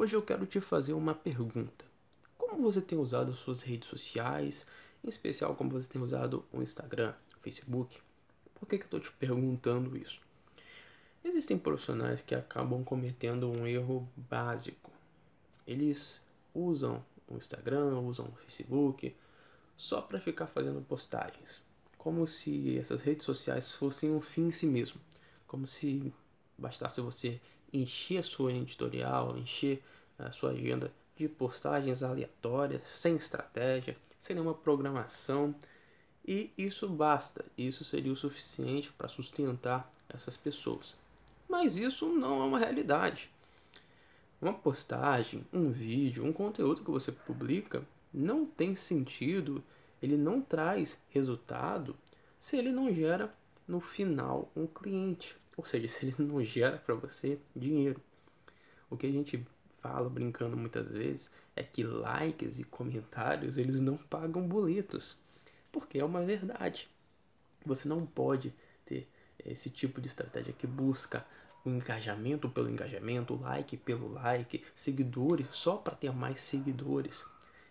Hoje eu quero te fazer uma pergunta. Como você tem usado suas redes sociais, em especial como você tem usado o Instagram, o Facebook? Por que, que eu estou te perguntando isso? Existem profissionais que acabam cometendo um erro básico. Eles usam o Instagram, usam o Facebook só para ficar fazendo postagens, como se essas redes sociais fossem um fim em si mesmo, como se bastasse você encher a sua editorial, encher a sua agenda de postagens aleatórias, sem estratégia, sem nenhuma programação. E isso basta, isso seria o suficiente para sustentar essas pessoas. Mas isso não é uma realidade. Uma postagem, um vídeo, um conteúdo que você publica não tem sentido, ele não traz resultado se ele não gera no final um cliente. Ou seja, se ele não gera para você dinheiro. O que a gente fala brincando muitas vezes é que likes e comentários eles não pagam boletos. Porque é uma verdade. Você não pode ter esse tipo de estratégia que busca o engajamento pelo engajamento, like pelo like, seguidores só para ter mais seguidores.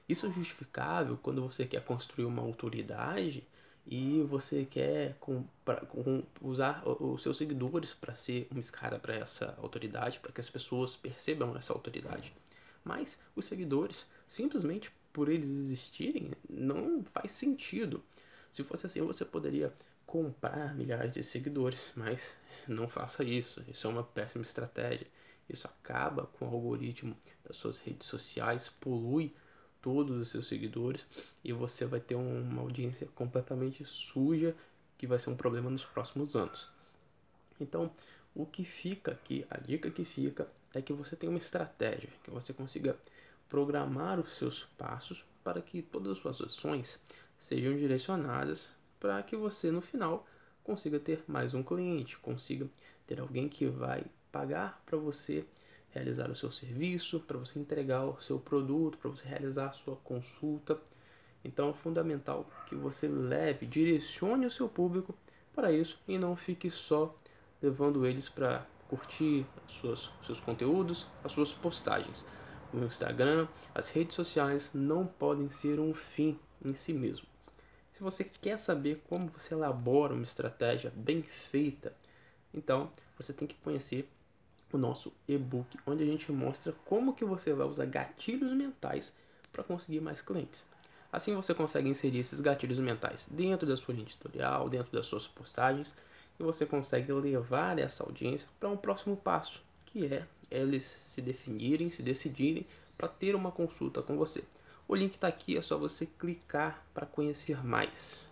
Isso é justificável quando você quer construir uma autoridade e você quer com, pra, com, usar os seus seguidores para ser uma escada para essa autoridade, para que as pessoas percebam essa autoridade. Mas os seguidores, simplesmente por eles existirem, não faz sentido. Se fosse assim, você poderia comprar milhares de seguidores, mas não faça isso. Isso é uma péssima estratégia. Isso acaba com o algoritmo das suas redes sociais, polui todos os seus seguidores e você vai ter uma audiência completamente suja que vai ser um problema nos próximos anos. Então, o que fica aqui, a dica que fica é que você tenha uma estratégia, que você consiga programar os seus passos para que todas as suas ações sejam direcionadas para que você no final consiga ter mais um cliente, consiga ter alguém que vai pagar para você realizar o seu serviço, para você entregar o seu produto, para você realizar a sua consulta. Então é fundamental que você leve, direcione o seu público para isso e não fique só levando eles para curtir os seus conteúdos, as suas postagens. O Instagram, as redes sociais não podem ser um fim em si mesmo. Se você quer saber como você elabora uma estratégia bem feita, então você tem que conhecer o nosso e-book, onde a gente mostra como que você vai usar gatilhos mentais para conseguir mais clientes. Assim você consegue inserir esses gatilhos mentais dentro da sua editorial, dentro das suas postagens, e você consegue levar essa audiência para um próximo passo, que é eles se definirem, se decidirem para ter uma consulta com você. O link está aqui, é só você clicar para conhecer mais.